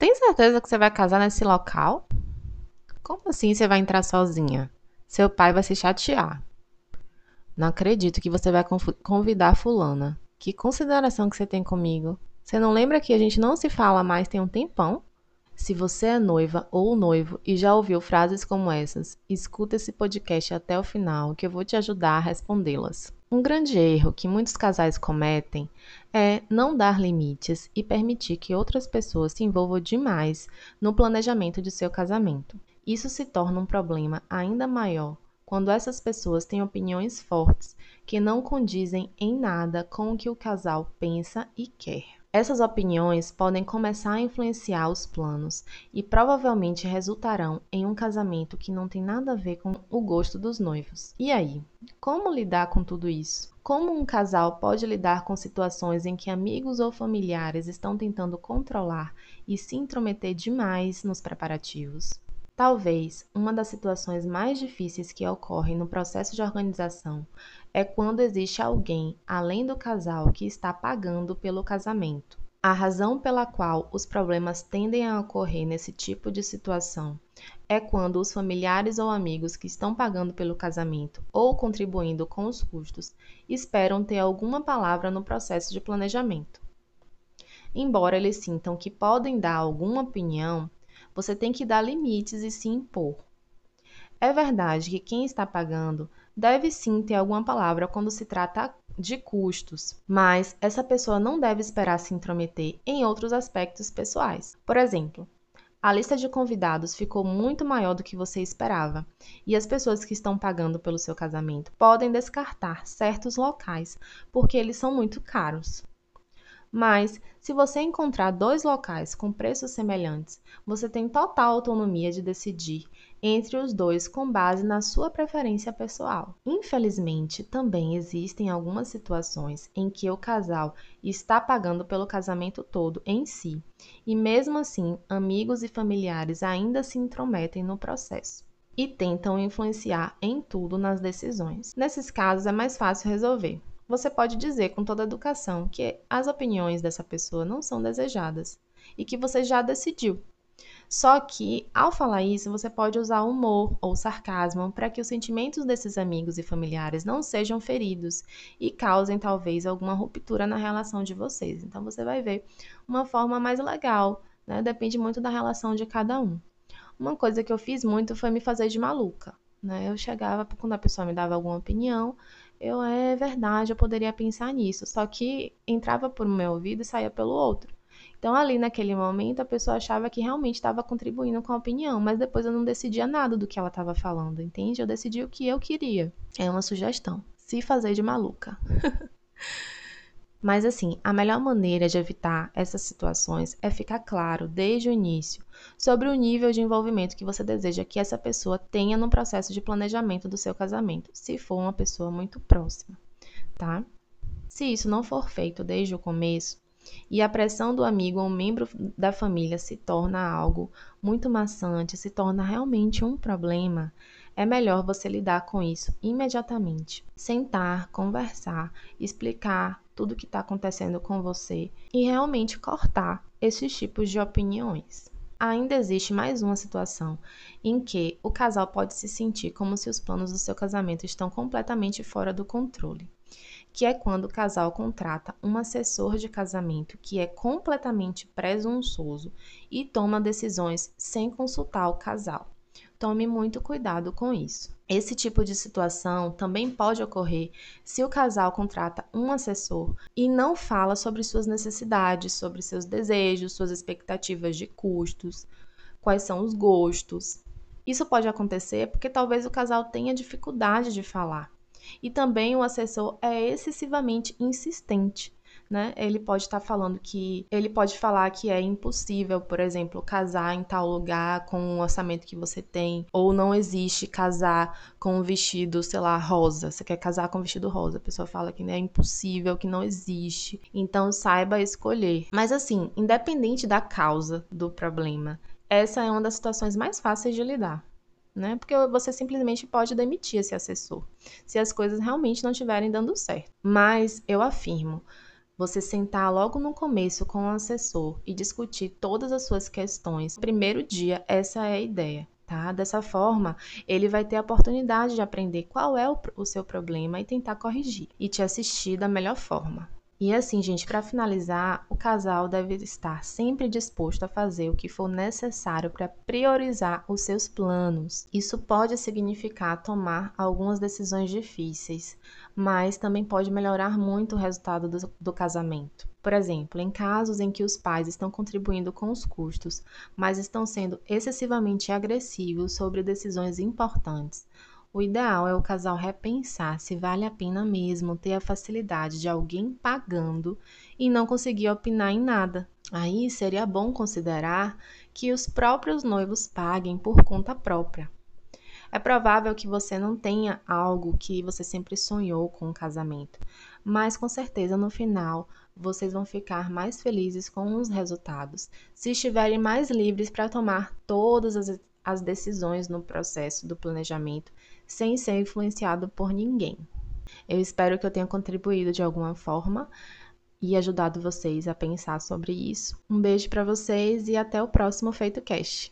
Tem certeza que você vai casar nesse local? Como assim você vai entrar sozinha? Seu pai vai se chatear. Não acredito que você vai convidar fulana. Que consideração que você tem comigo? Você não lembra que a gente não se fala mais tem um tempão? Se você é noiva ou noivo e já ouviu frases como essas, escuta esse podcast até o final que eu vou te ajudar a respondê-las. Um grande erro que muitos casais cometem é não dar limites e permitir que outras pessoas se envolvam demais no planejamento de seu casamento. Isso se torna um problema ainda maior quando essas pessoas têm opiniões fortes que não condizem em nada com o que o casal pensa e quer. Essas opiniões podem começar a influenciar os planos e provavelmente resultarão em um casamento que não tem nada a ver com o gosto dos noivos. E aí, como lidar com tudo isso? Como um casal pode lidar com situações em que amigos ou familiares estão tentando controlar e se intrometer demais nos preparativos? Talvez uma das situações mais difíceis que ocorrem no processo de organização é quando existe alguém além do casal que está pagando pelo casamento. A razão pela qual os problemas tendem a ocorrer nesse tipo de situação é quando os familiares ou amigos que estão pagando pelo casamento ou contribuindo com os custos esperam ter alguma palavra no processo de planejamento. Embora eles sintam que podem dar alguma opinião, você tem que dar limites e se impor. É verdade que quem está pagando deve sim ter alguma palavra quando se trata de custos, mas essa pessoa não deve esperar se intrometer em outros aspectos pessoais. Por exemplo, a lista de convidados ficou muito maior do que você esperava, e as pessoas que estão pagando pelo seu casamento podem descartar certos locais porque eles são muito caros. Mas, se você encontrar dois locais com preços semelhantes, você tem total autonomia de decidir entre os dois com base na sua preferência pessoal. Infelizmente, também existem algumas situações em que o casal está pagando pelo casamento todo em si, e mesmo assim, amigos e familiares ainda se intrometem no processo e tentam influenciar em tudo nas decisões. Nesses casos é mais fácil resolver você pode dizer com toda educação que as opiniões dessa pessoa não são desejadas e que você já decidiu. Só que, ao falar isso, você pode usar humor ou sarcasmo para que os sentimentos desses amigos e familiares não sejam feridos e causem talvez alguma ruptura na relação de vocês. Então, você vai ver uma forma mais legal, né? Depende muito da relação de cada um. Uma coisa que eu fiz muito foi me fazer de maluca. Né? Eu chegava, quando a pessoa me dava alguma opinião, eu, é verdade, eu poderia pensar nisso. Só que entrava por um meu ouvido e saía pelo outro. Então, ali naquele momento, a pessoa achava que realmente estava contribuindo com a opinião, mas depois eu não decidia nada do que ela estava falando, entende? Eu decidi o que eu queria. É uma sugestão. Se fazer de maluca. Mas assim, a melhor maneira de evitar essas situações é ficar claro desde o início sobre o nível de envolvimento que você deseja que essa pessoa tenha no processo de planejamento do seu casamento, se for uma pessoa muito próxima, tá? Se isso não for feito desde o começo e a pressão do amigo ou membro da família se torna algo muito maçante, se torna realmente um problema, é melhor você lidar com isso imediatamente. Sentar, conversar, explicar tudo que está acontecendo com você e realmente cortar esses tipos de opiniões. Ainda existe mais uma situação em que o casal pode se sentir como se os planos do seu casamento estão completamente fora do controle, que é quando o casal contrata um assessor de casamento que é completamente presunçoso e toma decisões sem consultar o casal. Tome muito cuidado com isso. Esse tipo de situação também pode ocorrer se o casal contrata um assessor e não fala sobre suas necessidades, sobre seus desejos, suas expectativas de custos, quais são os gostos. Isso pode acontecer porque talvez o casal tenha dificuldade de falar. E também o assessor é excessivamente insistente né? Ele pode estar tá falando que ele pode falar que é impossível, por exemplo, casar em tal lugar com o orçamento que você tem, ou não existe casar com um vestido, sei lá, rosa. Você quer casar com um vestido rosa, a pessoa fala que é impossível, que não existe. Então saiba escolher. Mas assim, independente da causa do problema, essa é uma das situações mais fáceis de lidar. Né? Porque você simplesmente pode demitir esse assessor, se as coisas realmente não estiverem dando certo. Mas eu afirmo, você sentar logo no começo com o assessor e discutir todas as suas questões. Primeiro dia, essa é a ideia. Tá? Dessa forma, ele vai ter a oportunidade de aprender qual é o, o seu problema e tentar corrigir e te assistir da melhor forma. E assim, gente, para finalizar, o casal deve estar sempre disposto a fazer o que for necessário para priorizar os seus planos. Isso pode significar tomar algumas decisões difíceis, mas também pode melhorar muito o resultado do, do casamento. Por exemplo, em casos em que os pais estão contribuindo com os custos, mas estão sendo excessivamente agressivos sobre decisões importantes, o ideal é o casal repensar se vale a pena mesmo ter a facilidade de alguém pagando e não conseguir opinar em nada. Aí seria bom considerar que os próprios noivos paguem por conta própria. É provável que você não tenha algo que você sempre sonhou com o casamento, mas com certeza no final vocês vão ficar mais felizes com os resultados se estiverem mais livres para tomar todas as, as decisões no processo do planejamento sem ser influenciado por ninguém. Eu espero que eu tenha contribuído de alguma forma e ajudado vocês a pensar sobre isso. Um beijo para vocês e até o próximo Feito Cast.